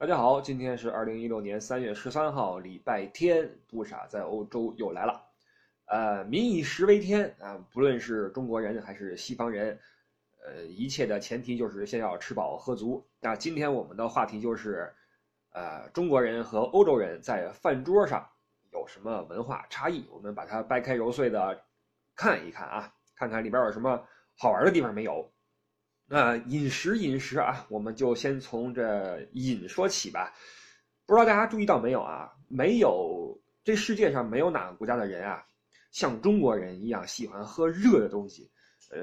大家好，今天是二零一六年三月十三号，礼拜天。不傻在欧洲又来了。呃，民以食为天啊，不论是中国人还是西方人，呃，一切的前提就是先要吃饱喝足。那今天我们的话题就是，呃，中国人和欧洲人在饭桌上有什么文化差异？我们把它掰开揉碎的看一看啊，看看里边有什么好玩的地方没有。那饮食饮食啊，我们就先从这饮说起吧。不知道大家注意到没有啊？没有这世界上没有哪个国家的人啊，像中国人一样喜欢喝热的东西。呃，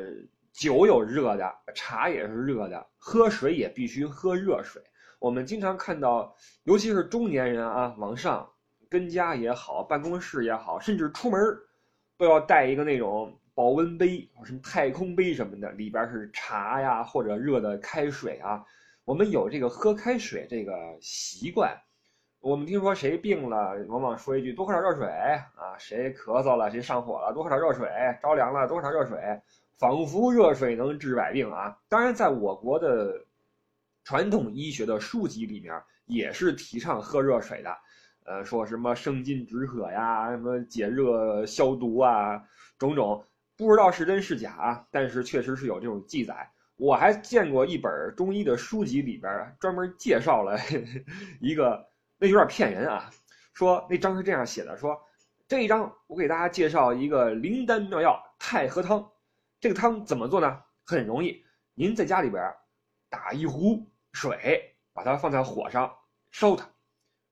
酒有热的，茶也是热的，喝水也必须喝热水。我们经常看到，尤其是中年人啊，往上跟家也好，办公室也好，甚至出门都要带一个那种。保温杯，什么太空杯什么的，里边是茶呀，或者热的开水啊。我们有这个喝开水这个习惯。我们听说谁病了，往往说一句多喝点热水啊。谁咳嗽了，谁上火了，多喝点热水。着凉了，多喝点热水。仿佛热水能治百病啊。当然，在我国的传统医学的书籍里面，也是提倡喝热水的。呃，说什么生津止渴呀，什么解热消毒啊，种种。不知道是真是假啊，但是确实是有这种记载。我还见过一本中医的书籍，里边专门介绍了 一个，那有点骗人啊。说那章是这样写的：说这一章我给大家介绍一个灵丹妙药太和汤。这个汤怎么做呢？很容易，您在家里边打一壶水，把它放在火上烧它，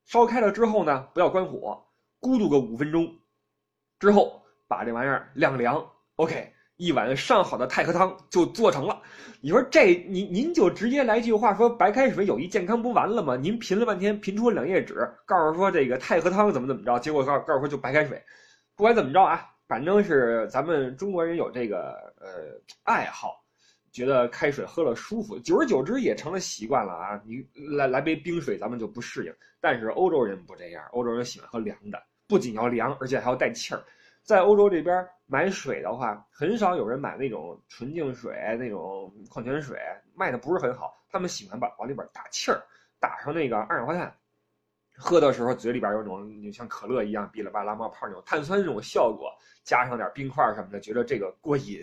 烧开了之后呢，不要关火，咕嘟个五分钟，之后把这玩意儿晾凉。OK，一碗上好的太和汤就做成了。你说这您您就直接来句话说白开水有益健康不完了吗？您贫了半天贫出两页纸，告诉说这个太和汤怎么怎么着，结果告告诉说就白开水。不管怎么着啊，反正是咱们中国人有这个呃爱好，觉得开水喝了舒服，久而久之也成了习惯了啊。你来来杯冰水咱们就不适应，但是欧洲人不这样，欧洲人喜欢喝凉的，不仅要凉，而且还要带气儿。在欧洲这边买水的话，很少有人买那种纯净水，那种矿泉水卖的不是很好。他们喜欢把往里边打气儿，打上那个二氧化碳，喝的时候嘴里边有种就像可乐一样哔哩吧啦冒泡那种碳酸这种效果，加上点冰块什么的，觉得这个过瘾。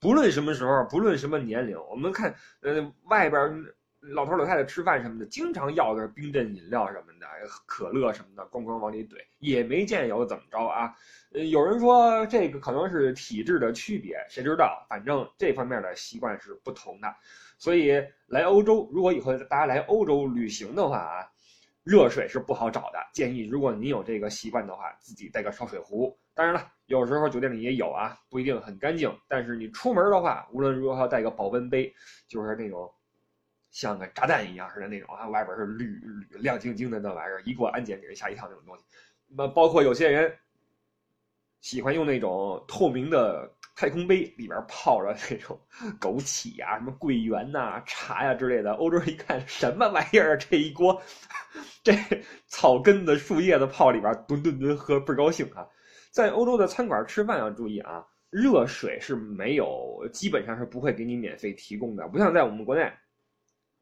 不论什么时候，不论什么年龄，我们看，呃，外边。老头老太太吃饭什么的，经常要的是冰镇饮料什么的，可乐什么的，咣咣往里怼，也没见有怎么着啊。呃，有人说这个可能是体质的区别，谁知道？反正这方面的习惯是不同的。所以来欧洲，如果以后大家来欧洲旅行的话啊，热水是不好找的。建议如果你有这个习惯的话，自己带个烧水壶。当然了，有时候酒店里也有啊，不一定很干净。但是你出门的话，无论如何带个保温杯，就是那种。像个炸弹一样似的那种啊，外边是铝铝亮晶晶的那玩意儿，一过安检给人吓一跳那种东西。那包括有些人喜欢用那种透明的太空杯，里边泡着那种枸杞呀、什么桂圆呐、茶呀之类的。欧洲人一看什么玩意儿，这一锅这草根子、树叶子泡里边，吨吨吨喝倍儿高兴啊！在欧洲的餐馆吃饭要注意啊，热水是没有，基本上是不会给你免费提供的，不像在我们国内。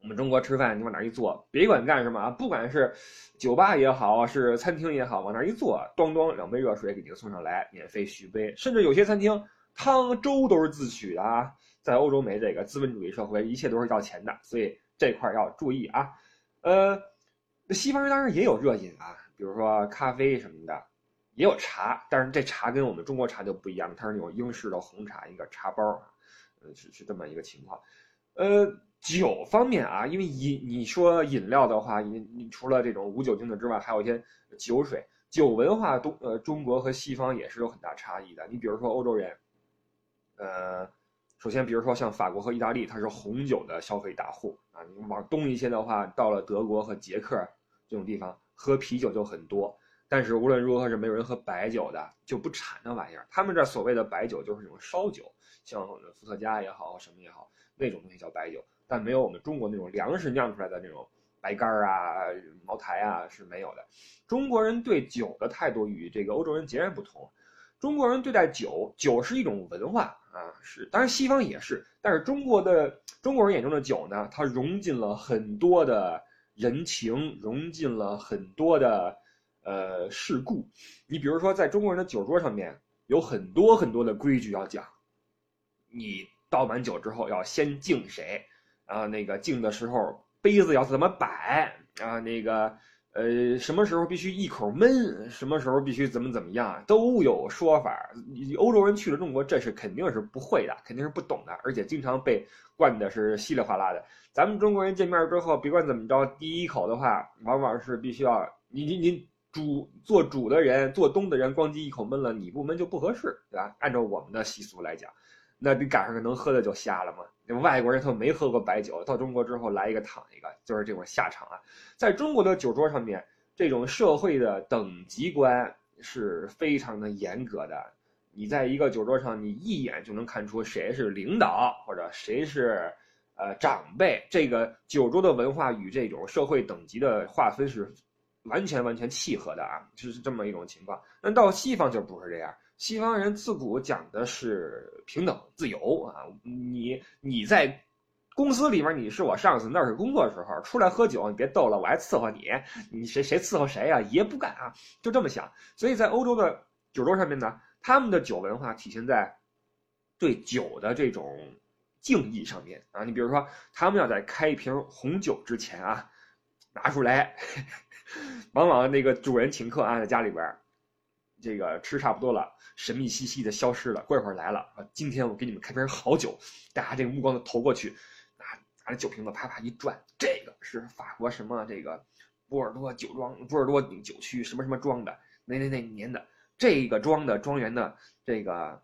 我们中国吃饭，你往那一坐，别管干什么啊，不管是酒吧也好，是餐厅也好，往那一坐，咣咣两杯热水给您送上来，免费续杯。甚至有些餐厅汤粥都是自取的啊。在欧洲没这个资本主义社会，一切都是要钱的，所以这块要注意啊。呃，西方人当然也有热饮啊，比如说咖啡什么的，也有茶，但是这茶跟我们中国茶就不一样，它是那种英式的红茶，一个茶包，呃，是是这么一个情况，呃。酒方面啊，因为饮你说饮料的话，你你除了这种无酒精的之外，还有一些酒水。酒文化东呃中国和西方也是有很大差异的。你比如说欧洲人，呃，首先比如说像法国和意大利，它是红酒的消费大户啊。你往东一些的话，到了德国和捷克这种地方，喝啤酒就很多。但是无论如何是没有人喝白酒的，就不产那玩意儿。他们这所谓的白酒就是那种烧酒，像伏特加也好，什么也好，那种东西叫白酒。但没有我们中国那种粮食酿出来的那种白干啊、茅台啊是没有的。中国人对酒的态度与这个欧洲人截然不同。中国人对待酒，酒是一种文化啊，是当然西方也是，但是中国的中国人眼中的酒呢，它融进了很多的人情，融进了很多的呃事故。你比如说，在中国人的酒桌上面，有很多很多的规矩要讲。你倒满酒之后要先敬谁，啊，那个敬的时候杯子要怎么摆啊？那个呃，什么时候必须一口闷，什么时候必须怎么怎么样，都有说法。欧洲人去了中国，这是肯定是不会的，肯定是不懂的，而且经常被灌的是稀里哗啦的。咱们中国人见面之后，别管怎么着，第一口的话，往往是必须要你你你主做主的人，做东的人，咣叽一口闷了，你不闷就不合适，对吧？按照我们的习俗来讲。那你赶上个能喝的就瞎了吗？那外国人他没喝过白酒，到中国之后来一个躺一个，就是这种下场啊。在中国的酒桌上面，这种社会的等级观是非常的严格的。你在一个酒桌上，你一眼就能看出谁是领导或者谁是呃长辈。这个酒桌的文化与这种社会等级的划分是完全完全契合的啊，就是这么一种情况。那到西方就不是这样。西方人自古讲的是平等、自由啊！你你在公司里面你是我上司，那是工作时候出来喝酒，你别逗了，我还伺候你，你谁谁伺候谁呀？爷不干啊！就这么想。所以在欧洲的酒桌上面呢，他们的酒文化体现在对酒的这种敬意上面啊。你比如说，他们要在开一瓶红酒之前啊，拿出来，往往那个主人请客啊，在家里边。这个吃差不多了，神秘兮兮的消失了。过一会儿来了啊！今天我给你们开瓶好酒，大家这个目光都投过去，拿拿着酒瓶子啪啪一转，这个是法国什么这个波尔多酒庄、波尔多酒区什么什么庄的那那那年的这个庄的庄园的这个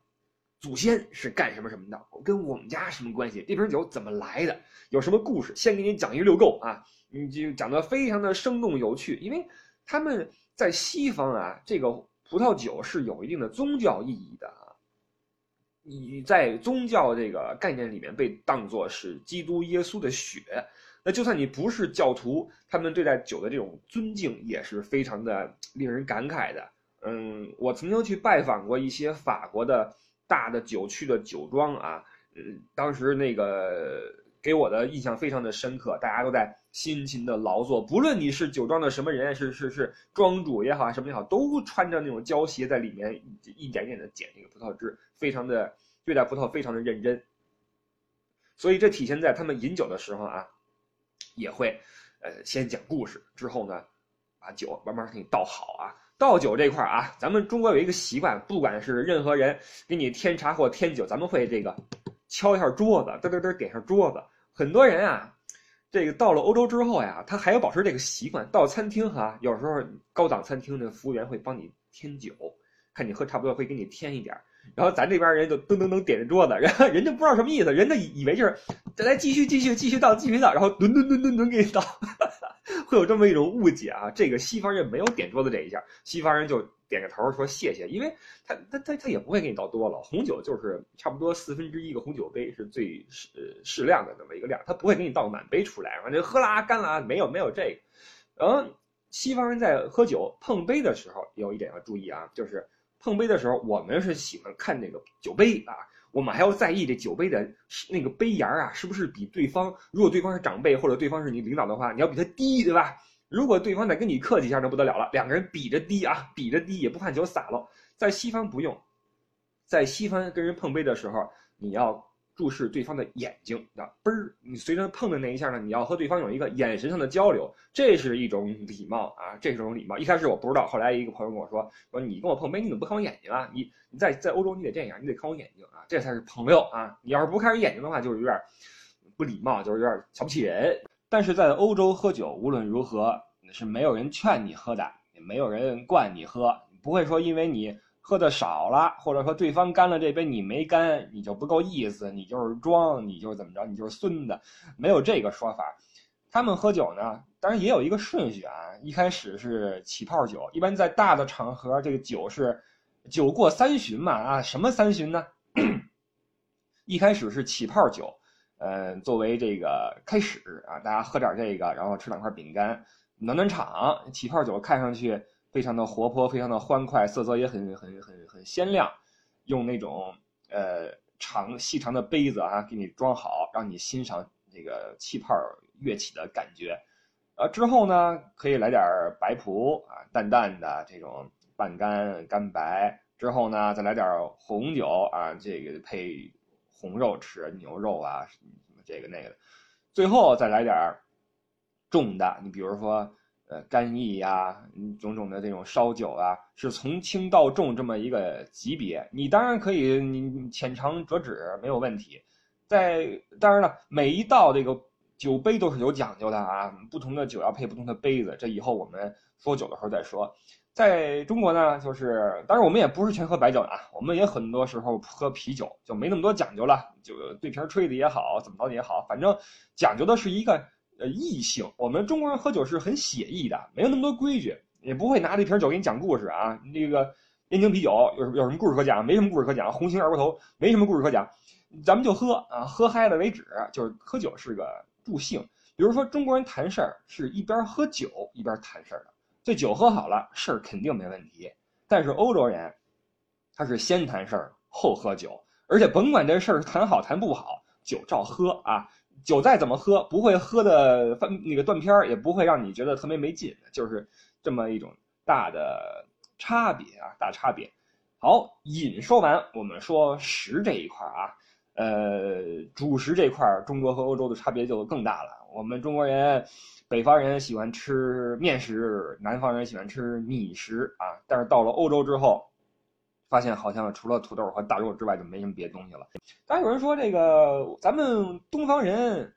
祖先是干什么什么的，跟我们家什么关系？这瓶酒怎么来的？有什么故事？先给你讲一溜够啊！你就讲的非常的生动有趣，因为他们在西方啊，这个。葡萄酒是有一定的宗教意义的啊，你在宗教这个概念里面被当作是基督耶稣的血，那就算你不是教徒，他们对待酒的这种尊敬也是非常的令人感慨的。嗯，我曾经去拜访过一些法国的大的酒区的酒庄啊，嗯，当时那个。给我的印象非常的深刻，大家都在辛勤的劳作，不论你是酒庄的什么人，是是是庄主也好，什么也好，都穿着那种胶鞋在里面一点点的捡那个葡萄汁，非常的对待葡萄非常的认真。所以这体现在他们饮酒的时候啊，也会，呃，先讲故事，之后呢，把酒慢慢给你倒好啊。倒酒这块啊，咱们中国有一个习惯，不管是任何人给你添茶或添酒，咱们会这个敲一下桌子，嘚嘚嘚点下桌子。很多人啊，这个到了欧洲之后呀，他还要保持这个习惯。到餐厅哈，有时候高档餐厅的服务员会帮你添酒，看你喝差不多会给你添一点然后咱这边人就噔噔噔点着桌子，然后人家不知道什么意思，人家以为就是再来继续继续继续倒继续倒，然后吨吨吨吨吨给你倒，会有这么一种误解啊。这个西方人没有点桌子这一下，西方人就。点个头说谢谢，因为他他他他也不会给你倒多了，红酒就是差不多四分之一个红酒杯是最适适量的那么一个量，他不会给你倒满杯出来，反正喝啦干啦，没有没有这个。然后西方人在喝酒碰杯的时候有一点要注意啊，就是碰杯的时候我们是喜欢看那个酒杯啊，我们还要在意这酒杯的那个杯沿儿啊是不是比对方，如果对方是长辈或者对方是你领导的话，你要比他低，对吧？如果对方再跟你客气一下，那不得了了。两个人比着低啊，比着低也不怕酒洒了。在西方不用，在西方跟人碰杯的时候，你要注视对方的眼睛啊，嘣儿，你随着碰的那一下呢，你要和对方有一个眼神上的交流，这是一种礼貌啊，这是一种礼貌。一开始我不知道，后来一个朋友跟我说，说你跟我碰杯，你怎么不看我眼睛啊？你你在在欧洲你得这样，你得看我眼睛啊，这才是朋友啊。你要是不看人眼睛的话，就是有点不礼貌，就是有点瞧不起人。但是在欧洲喝酒，无论如何是没有人劝你喝的，也没有人灌你喝，不会说因为你喝的少了，或者说对方干了这杯你没干，你就不够意思，你就是装，你就是怎么着，你就是孙子，没有这个说法。他们喝酒呢，当然也有一个顺序啊，一开始是起泡酒，一般在大的场合，这个酒是酒过三巡嘛啊，什么三巡呢？一开始是起泡酒。嗯，作为这个开始啊，大家喝点这个，然后吃两块饼干，暖暖场。起泡酒看上去非常的活泼，非常的欢快，色泽也很很很很鲜亮。用那种呃长细长的杯子啊，给你装好，让你欣赏这个气泡跃起的感觉。呃，之后呢可以来点白葡啊，淡淡的这种半干干白。之后呢再来点红酒啊，这个配红肉吃，牛肉啊什么这个那个的。最后再来点重的，你比如说。呃，干邑呀，种种的这种烧酒啊，是从轻到重这么一个级别。你当然可以，你浅尝辄止没有问题。在当然了，每一道这个酒杯都是有讲究的啊，不同的酒要配不同的杯子。这以后我们说酒的时候再说。在中国呢，就是当然我们也不是全喝白酒啊，我们也很多时候喝啤酒，就没那么多讲究了，就对瓶吹的也好，怎么着的也好，反正讲究的是一个。呃，异性，我们中国人喝酒是很写意的，没有那么多规矩，也不会拿着一瓶酒给你讲故事啊。那个燕京啤酒有有什么故事可讲？没什么故事可讲。红星二锅头没什么故事可讲，咱们就喝啊，喝嗨了为止。就是喝酒是个助兴。比如说中国人谈事儿是一边喝酒一边谈事儿的，这酒喝好了，事儿肯定没问题。但是欧洲人，他是先谈事儿后喝酒，而且甭管这事儿谈好谈不好，酒照喝啊。酒再怎么喝，不会喝的翻那个断片儿，也不会让你觉得特别没劲，就是这么一种大的差别啊，大差别。好，饮说完，我们说食这一块啊，呃，主食这块，中国和欧洲的差别就更大了。我们中国人，北方人喜欢吃面食，南方人喜欢吃米食啊，但是到了欧洲之后。发现好像除了土豆和大肉之外就没什么别的东西了。当然有人说这个咱们东方人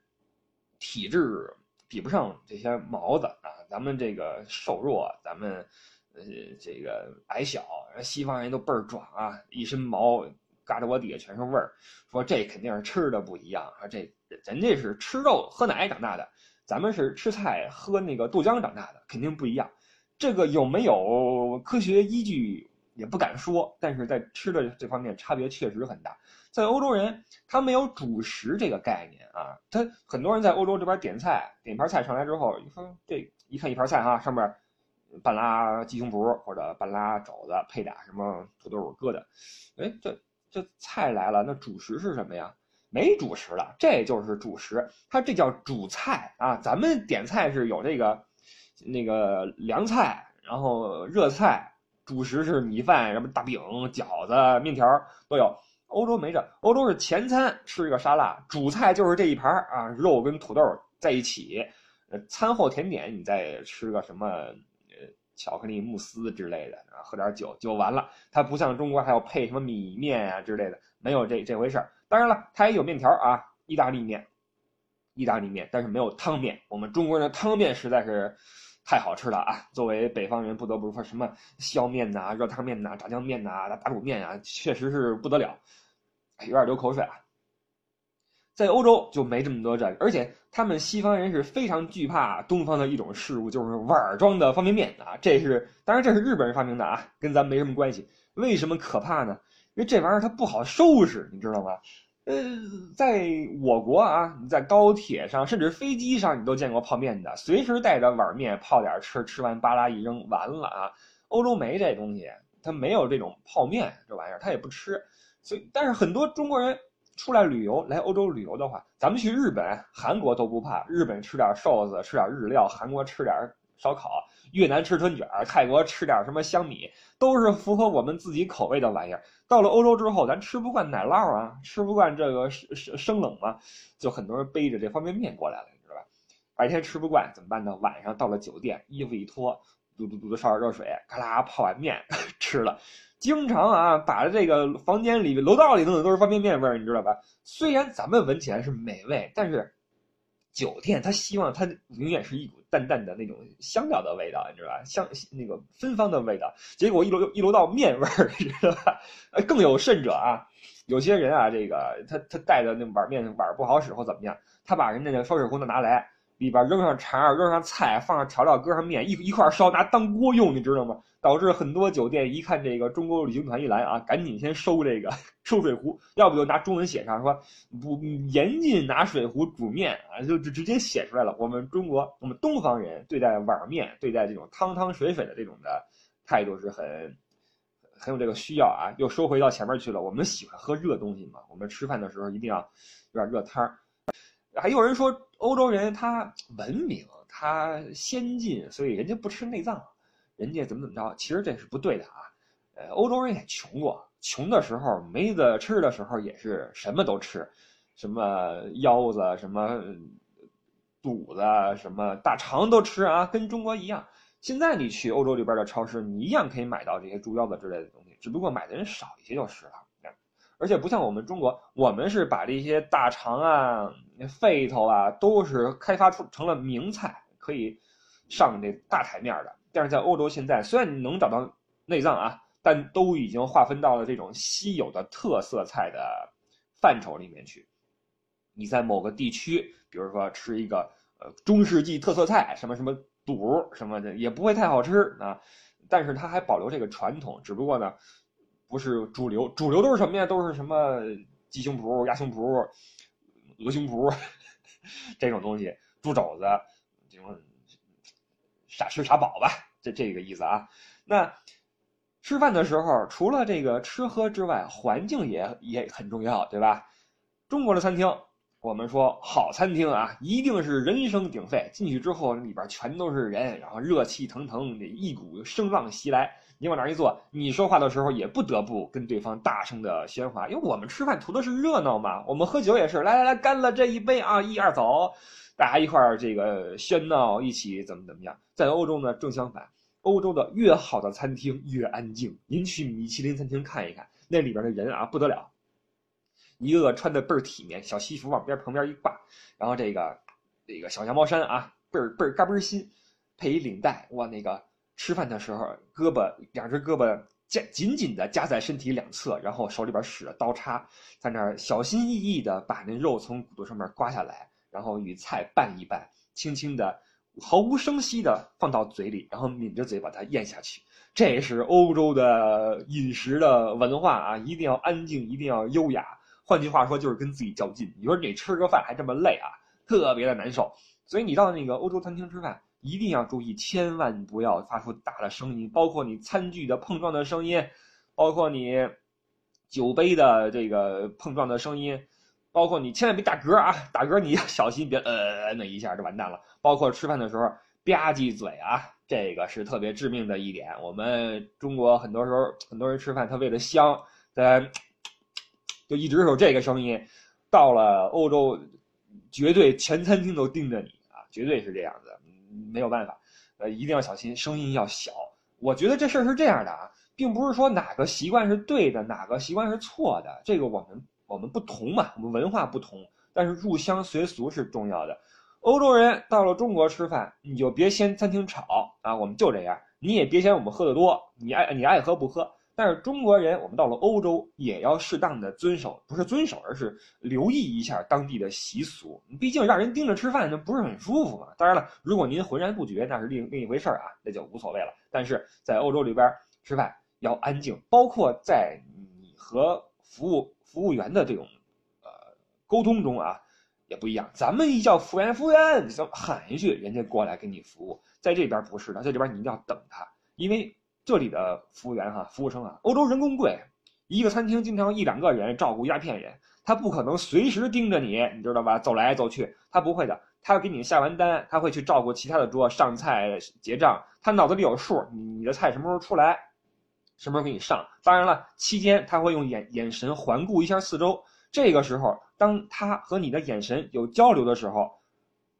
体质比不上这些毛子啊，咱们这个瘦弱，咱们呃这个矮小，西方人都倍儿壮啊，一身毛，嘎着我底下全是味儿。说这肯定是吃的不一样啊，这人家是吃肉喝奶长大的，咱们是吃菜喝那个豆浆长大的，肯定不一样。这个有没有科学依据？也不敢说，但是在吃的这方面差别确实很大。在欧洲人，他没有主食这个概念啊。他很多人在欧洲这边点菜，点盘菜上来之后，你说这一看一盘菜哈，上面半拉鸡胸脯或者半拉肘子，配俩什么土豆疙瘩。哎，这这菜来了，那主食是什么呀？没主食了，这就是主食。它这叫主菜啊。咱们点菜是有这个那个凉菜，然后热菜。主食是米饭，什么大饼、饺子、面条都有。欧洲没这，欧洲是前餐吃一个沙拉，主菜就是这一盘啊，肉跟土豆在一起。餐后甜点你再吃个什么呃巧克力慕斯之类的，啊，喝点酒就完了。它不像中国还要配什么米面啊之类的，没有这这回事儿。当然了，它也有面条啊，意大利面，意大利面，但是没有汤面。我们中国人的汤面实在是。太好吃了啊！作为北方人，不得不说什么削面呐、热汤面呐、炸酱面呐、打卤面啊，确实是不得了，有点流口水啊。在欧洲就没这么多这个，而且他们西方人是非常惧怕东方的一种事物，就是碗装的方便面啊。这是当然，这是日本人发明的啊，跟咱没什么关系。为什么可怕呢？因为这玩意儿它不好收拾，你知道吗？呃，在我国啊，你在高铁上，甚至飞机上，你都见过泡面的，随时带着碗面泡点吃，吃完巴拉一扔，完了啊。欧洲没这东西，他没有这种泡面这玩意儿，他也不吃。所以，但是很多中国人出来旅游，来欧洲旅游的话，咱们去日本、韩国都不怕，日本吃点寿司，吃点日料，韩国吃点烧烤。越南吃春卷泰国吃点什么香米，都是符合我们自己口味的玩意儿。到了欧洲之后，咱吃不惯奶酪啊，吃不惯这个生生生冷嘛，就很多人背着这方便面过来了，你知道吧？白天吃不惯怎么办呢？晚上到了酒店，衣服一脱，嘟嘟嘟的烧点热水，咔啦泡碗面 吃了。经常啊，把这个房间里、楼道里弄的都是方便面味儿，你知道吧？虽然咱们闻起来是美味，但是。酒店他希望他永远是一股淡淡的那种香料的味道，你知道吧？香那个芬芳的味道。结果一楼一楼到面味儿，你知道吧？更有甚者啊，有些人啊，这个他他带的那碗面碗不好使或怎么样，他把人家的烧水壶都拿来。里边扔上肠，扔上菜，放上调料，搁上面，一一块烧，拿当锅用，你知道吗？导致很多酒店一看这个中国旅行团一来啊，赶紧先收这个 收水壶，要不就拿中文写上说不严禁拿水壶煮面啊，就直直接写出来了。我们中国，我们东方人对待碗面，对待这种汤汤水水的这种的态度是很很有这个需要啊。又收回到前面去了，我们喜欢喝热东西嘛，我们吃饭的时候一定要有点热汤。还有人说。欧洲人他文明，他先进，所以人家不吃内脏，人家怎么怎么着？其实这是不对的啊。呃，欧洲人也穷过，穷的时候没得吃的时候也是什么都吃，什么腰子、什么肚子、什么大肠都吃啊，跟中国一样。现在你去欧洲里边的超市，你一样可以买到这些猪腰子之类的东西，只不过买的人少一些就是了。而且不像我们中国，我们是把这些大肠啊、那肺头啊，都是开发出成了名菜，可以上这大台面的。但是在欧洲现在，虽然你能找到内脏啊，但都已经划分到了这种稀有的特色菜的范畴里面去。你在某个地区，比如说吃一个呃中世纪特色菜，什么什么肚什么的，也不会太好吃啊。但是它还保留这个传统，只不过呢。不是主流，主流都是什么呀？都是什么鸡胸脯、鸭胸脯、鹅胸脯这种东西，猪肘子，这种傻吃傻饱吧，这这个意思啊。那吃饭的时候，除了这个吃喝之外，环境也也很重要，对吧？中国的餐厅，我们说好餐厅啊，一定是人声鼎沸，进去之后里边全都是人，然后热气腾腾，一股声浪袭来。你往那儿一坐，你说话的时候也不得不跟对方大声的喧哗，因为我们吃饭图的是热闹嘛。我们喝酒也是，来来来，干了这一杯啊，一二走，大家一块儿这个喧闹，一起怎么怎么样。在欧洲呢，正相反，欧洲的越好的餐厅越安静。您去米其林餐厅看一看，那里边的人啊不得了，一个个穿的倍儿体面，小西服往边旁边一挂，然后这个这个小羊毛衫啊，倍儿倍儿嘎嘣新，配一领带，哇那个。吃饭的时候，胳膊两只胳膊夹紧紧的夹在身体两侧，然后手里边使着刀叉，在那儿小心翼翼的把那肉从骨头上面刮下来，然后与菜拌一拌，轻轻的、毫无声息的放到嘴里，然后抿着嘴把它咽下去。这是欧洲的饮食的文化啊，一定要安静，一定要优雅。换句话说，就是跟自己较劲。你说你吃个饭还这么累啊，特别的难受。所以你到那个欧洲餐厅吃饭。一定要注意，千万不要发出大的声音，包括你餐具的碰撞的声音，包括你酒杯的这个碰撞的声音，包括你千万别打嗝啊！打嗝你要小心，别呃那一下就完蛋了。包括吃饭的时候吧唧嘴啊，这个是特别致命的一点。我们中国很多时候很多人吃饭，他为了香，在就一直有这个声音。到了欧洲，绝对全餐厅都盯着你啊，绝对是这样的。没有办法，呃，一定要小心，声音要小。我觉得这事儿是这样的啊，并不是说哪个习惯是对的，哪个习惯是错的，这个我们我们不同嘛，我们文化不同，但是入乡随俗是重要的。欧洲人到了中国吃饭，你就别嫌餐厅吵啊，我们就这样，你也别嫌我们喝的多，你爱你爱喝不喝。但是中国人，我们到了欧洲也要适当的遵守，不是遵守，而是留意一下当地的习俗。毕竟让人盯着吃饭，那不是很舒服嘛。当然了，如果您浑然不觉，那是另另一回事儿啊，那就无所谓了。但是在欧洲里边吃饭要安静，包括在你和服务服务员的这种呃沟通中啊，也不一样。咱们一叫服务员，服务员，喊一句，人家过来给你服务。在这边不是的，在这边你一定要等他，因为。这里的服务员哈，服务生啊，欧洲人工贵，一个餐厅经常一两个人照顾一大片人，他不可能随时盯着你，你知道吧？走来走去，他不会的，他要给你下完单，他会去照顾其他的桌，上菜结账，他脑子里有数，你的菜什么时候出来，什么时候给你上。当然了，期间他会用眼眼神环顾一下四周，这个时候，当他和你的眼神有交流的时候。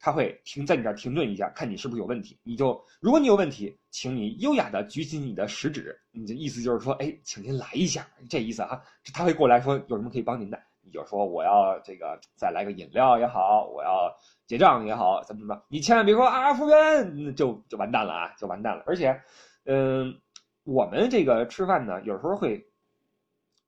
他会停在你这儿停顿一下，看你是不是有问题。你就如果你有问题，请你优雅的举起你的食指，你的意思就是说，哎，请您来一下，这意思啊。他会过来说有什么可以帮您的，你就说我要这个再来个饮料也好，我要结账也好，怎么怎么，你千万别说啊，服务员，就就完蛋了啊，就完蛋了。而且，嗯，我们这个吃饭呢，有时候会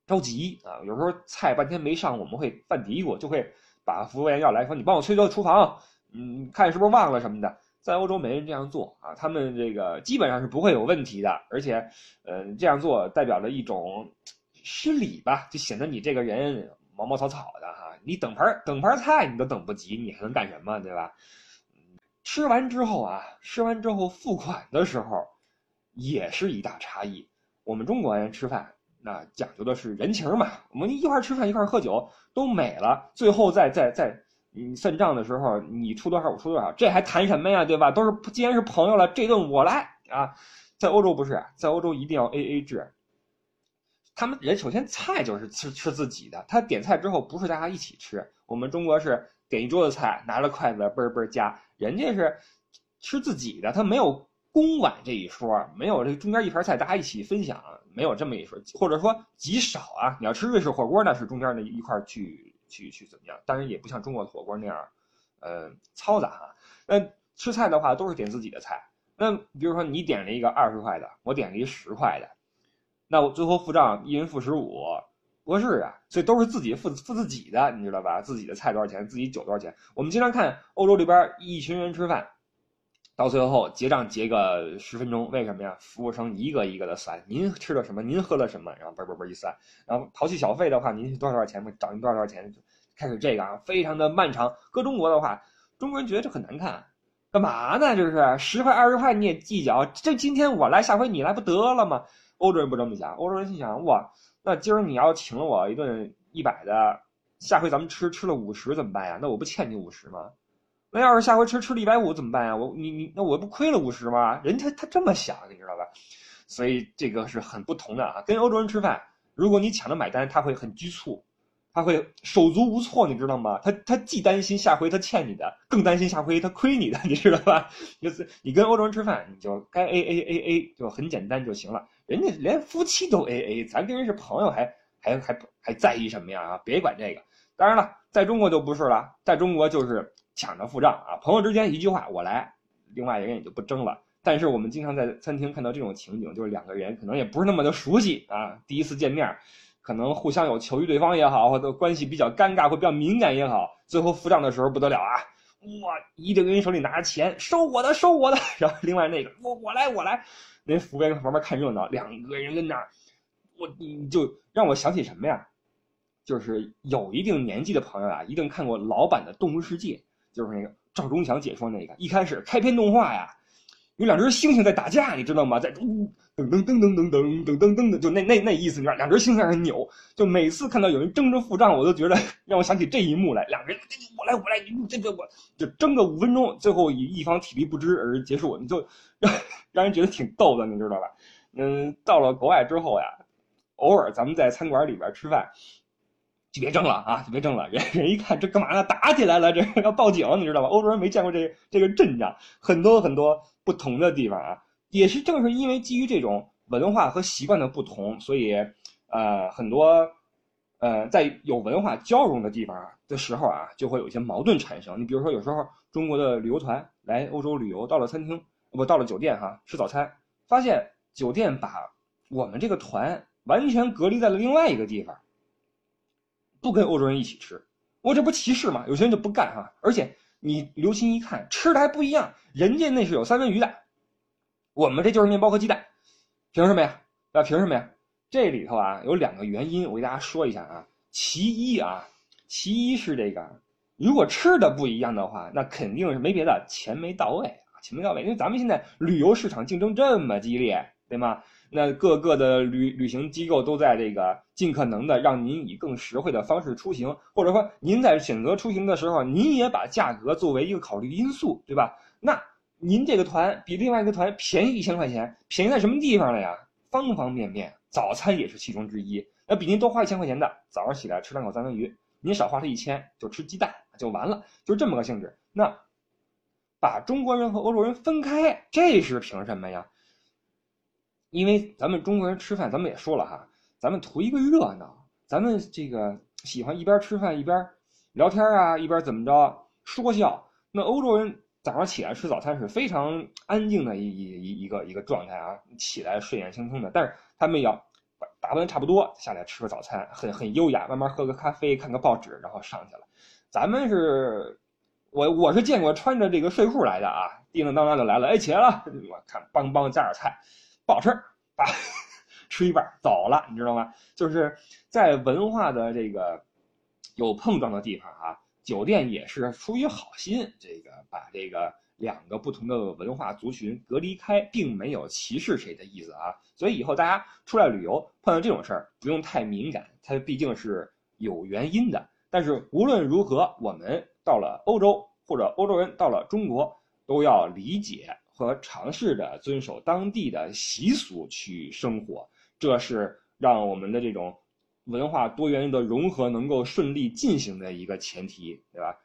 着急啊，有时候菜半天没上，我们会犯嘀咕，就会把服务员要来说，你帮我催催厨房。嗯，看是不是忘了什么的，在欧洲没人这样做啊，他们这个基本上是不会有问题的，而且，呃，这样做代表了一种失礼吧，就显得你这个人毛毛草草的哈，你等盘等盘菜你都等不及，你还能干什么，对吧？吃完之后啊，吃完之后付款的时候，也是一大差异。我们中国人吃饭那讲究的是人情嘛，我们一块吃饭一块喝酒都美了，最后再再再。你算账的时候你出多少我出多少，这还谈什么呀，对吧？都是既然是朋友了，这顿我来啊。在欧洲不是，在欧洲一定要 A A 制。他们人首先菜就是吃吃自己的，他点菜之后不是大家一起吃。我们中国是点一桌子菜，拿着筷子嘣嘣夹，人家是吃自己的，他没有公碗这一说，没有这中间一盘菜大家一起分享，没有这么一说，或者说极少啊。你要吃瑞士火锅，那是中间的一块去去去怎么样？当然也不像中国的火锅那样，呃，嘈杂哈。那吃菜的话都是点自己的菜。那比如说你点了一个二十块的，我点了一十块的，那我最后付账一人付十五，不是啊，所以都是自己付付自己的，你知道吧？自己的菜多少钱，自己酒多少钱？我们经常看欧洲这边一群人吃饭，到最后结账结个十分钟，为什么呀？服务生一个一个的算，您吃了什么？您喝了什么？然后嘣嘣嘣一算，然后淘气小费的话，您是多少多少钱？找您多少多少钱？开始这个啊，非常的漫长。搁中国的话，中国人觉得这很难看。干嘛呢？这是十块二十块你也计较？这今天我来，下回你来不得了吗？欧洲人不这么想，欧洲人心想：哇，那今儿你要请了我一顿一百的，下回咱们吃吃了五十怎么办呀？那我不欠你五十吗？那要是下回吃吃了一百五怎么办呀？我你你那我不亏了五十吗？人家他这么想，你知道吧？所以这个是很不同的啊。跟欧洲人吃饭，如果你抢着买单，他会很局促。他会手足无措，你知道吗？他他既担心下回他欠你的，更担心下回他亏你的，你知道吧？就是你跟欧洲人吃饭，你就该 A A A A，就很简单就行了。人家连夫妻都 A A，咱跟人是朋友，还还还还在意什么呀？啊，别管这个。当然了，在中国就不是了，在中国就是抢着付账啊，朋友之间一句话我来，另外一个人也就不争了。但是我们经常在餐厅看到这种情景，就是两个人可能也不是那么的熟悉啊，第一次见面。可能互相有求于对方也好，或者关系比较尴尬或比较敏感也好，最后付账的时候不得了啊！哇，一个人手里拿着钱，收我的，收我的。然后另外那个，我我来，我来。那服务员旁边看热闹，两个人跟那，我你就让我想起什么呀？就是有一定年纪的朋友啊，一定看过老版的《动物世界》，就是那个赵忠祥解说那个，一开始开篇动画呀。有两只猩猩在打架，你知道吗？在噔噔噔噔噔噔噔噔噔的，就那那那意思，你知道，两只猩猩在那扭。就每次看到有人争着付账，我都觉得 让我想起这一幕来。两个人，我来我来，你这个我就争个五分钟，最后以一方体力不支而结束，你就 让让人觉得挺逗的，你知道吧？嗯，到了国外之后呀，偶尔咱们在餐馆里边吃饭，就别争了啊，就别争了。人人一看这干嘛呢？打起来了，这要报警，你知道吧？欧洲人没见过这这个阵仗，很多很多。不同的地方啊，也是正是因为基于这种文化和习惯的不同，所以，呃，很多，呃，在有文化交融的地方的时候啊，就会有一些矛盾产生。你比如说，有时候中国的旅游团来欧洲旅游，到了餐厅，不到了酒店哈，吃早餐，发现酒店把我们这个团完全隔离在了另外一个地方，不跟欧洲人一起吃，我这不歧视吗？有些人就不干哈，而且。你留心一看，吃的还不一样，人家那是有三文鱼的，我们这就是面包和鸡蛋，凭什么呀？啊，凭什么呀？这里头啊有两个原因，我给大家说一下啊。其一啊，其一是这个，如果吃的不一样的话，那肯定是没别的，钱没到位啊，钱没到位，因为咱们现在旅游市场竞争这么激烈，对吗？那各个的旅旅行机构都在这个尽可能的让您以更实惠的方式出行，或者说您在选择出行的时候，您也把价格作为一个考虑因素，对吧？那您这个团比另外一个团便宜一千块钱，便宜在什么地方了呀？方方面面，早餐也是其中之一。那比您多花一千块钱的，早上起来吃两口三文鱼，您少花了一千，就吃鸡蛋就完了，就这么个性质。那把中国人和欧洲人分开，这是凭什么呀？因为咱们中国人吃饭，咱们也说了哈，咱们图一个热闹，咱们这个喜欢一边吃饭一边聊天啊，一边怎么着说笑。那欧洲人早上起来吃早餐是非常安静的一一一一个一个状态啊，起来睡眼惺忪的。但是他们要打扮差不多下来吃个早餐，很很优雅，慢慢喝个咖啡，看个报纸，然后上去了。咱们是，我我是见过穿着这个睡裤来的啊，叮叮当当就来了，哎，起来了，我看梆梆加点菜。不好吃，把吃一半走了，你知道吗？就是在文化的这个有碰撞的地方啊，酒店也是出于好心，这个把这个两个不同的文化族群隔离开，并没有歧视谁的意思啊。所以以后大家出来旅游碰到这种事儿，不用太敏感，它毕竟是有原因的。但是无论如何，我们到了欧洲或者欧洲人到了中国，都要理解和尝试着遵守当地的习俗去生活，这是让我们的这种文化多元的融合能够顺利进行的一个前提，对吧？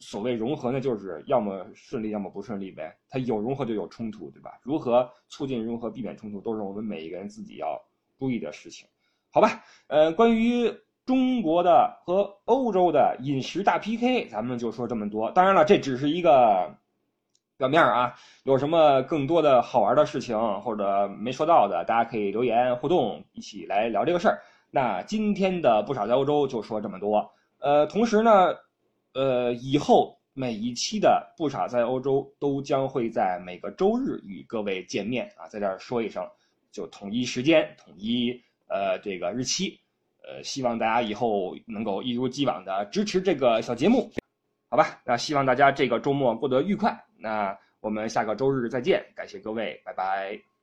所谓融合呢，就是要么顺利，要么不顺利呗。它有融合就有冲突，对吧？如何促进融合、避免冲突，都是我们每一个人自己要注意的事情，好吧？呃，关于中国的和欧洲的饮食大 PK，咱们就说这么多。当然了，这只是一个表面啊。有什么更多的好玩的事情或者没说到的，大家可以留言互动，一起来聊这个事儿。那今天的不少在欧洲就说这么多。呃，同时呢。呃，以后每一期的不傻在欧洲都将会在每个周日与各位见面啊，在这儿说一声，就统一时间，统一呃这个日期，呃，希望大家以后能够一如既往的支持这个小节目，好吧？那希望大家这个周末过得愉快，那我们下个周日再见，感谢各位，拜拜。